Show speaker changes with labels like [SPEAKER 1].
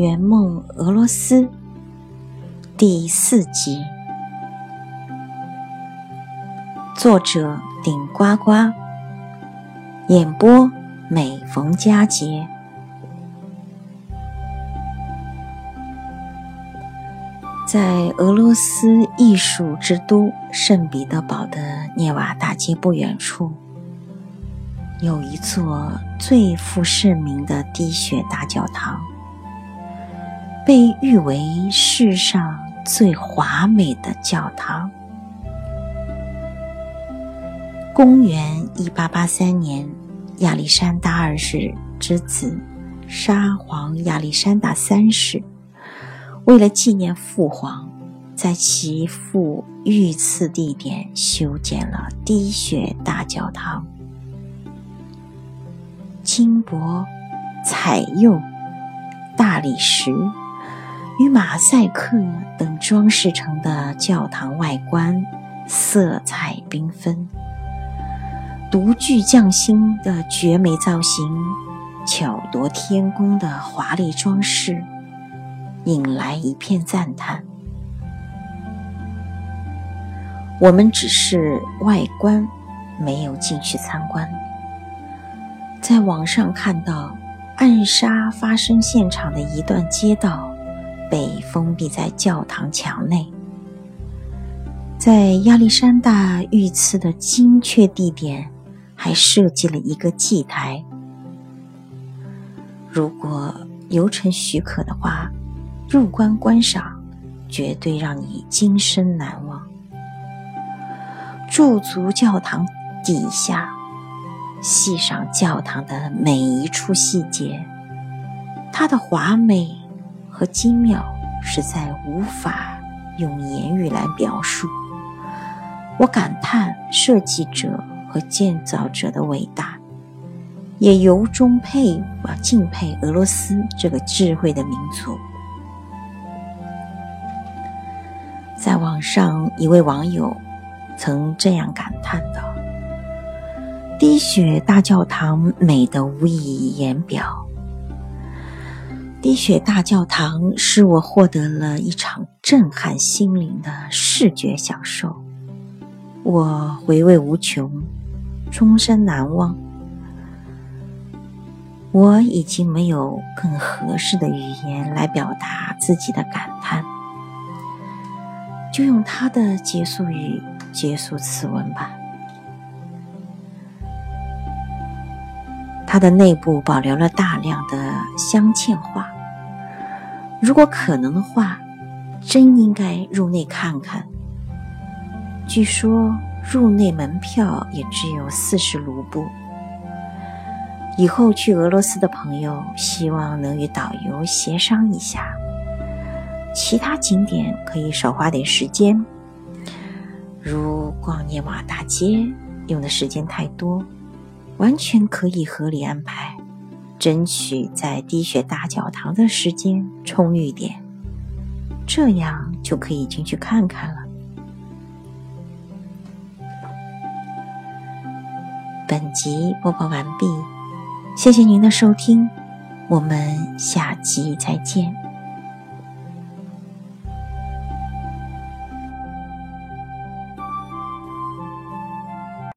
[SPEAKER 1] 圆梦俄罗斯第四集，作者顶呱呱，演播每逢佳节。在俄罗斯艺术之都圣彼得堡的涅瓦大街不远处，有一座最负盛名的滴血大教堂。被誉为世上最华美的教堂。公元一八八三年，亚历山大二世之子沙皇亚历山大三世，为了纪念父皇，在其父遇刺地点修建了滴血大教堂。金箔、彩釉、大理石。与马赛克等装饰成的教堂外观，色彩缤纷，独具匠心的绝美造型，巧夺天工的华丽装饰，引来一片赞叹。我们只是外观，没有进去参观。在网上看到暗杀发生现场的一段街道。被封闭在教堂墙内，在亚历山大遇刺的精确地点，还设计了一个祭台。如果游程许可的话，入关观赏，绝对让你今生难忘。驻足教堂底下，细赏教堂的每一处细节，它的华美。和精妙实在无法用言语来表述。我感叹设计者和建造者的伟大，也由衷佩服、敬佩俄罗斯这个智慧的民族。在网上，一位网友曾这样感叹道：“滴血大教堂美得无以言表。”滴血大教堂使我获得了一场震撼心灵的视觉享受，我回味无穷，终身难忘。我已经没有更合适的语言来表达自己的感叹，就用他的结束语结束此文吧。它的内部保留了大量的镶嵌画，如果可能的话，真应该入内看看。据说入内门票也只有四十卢布。以后去俄罗斯的朋友，希望能与导游协商一下，其他景点可以少花点时间，如逛涅瓦大街，用的时间太多。完全可以合理安排，争取在滴血大教堂的时间充裕点，这样就可以进去看看了。本集播报完毕，谢谢您的收听，我们下集再见。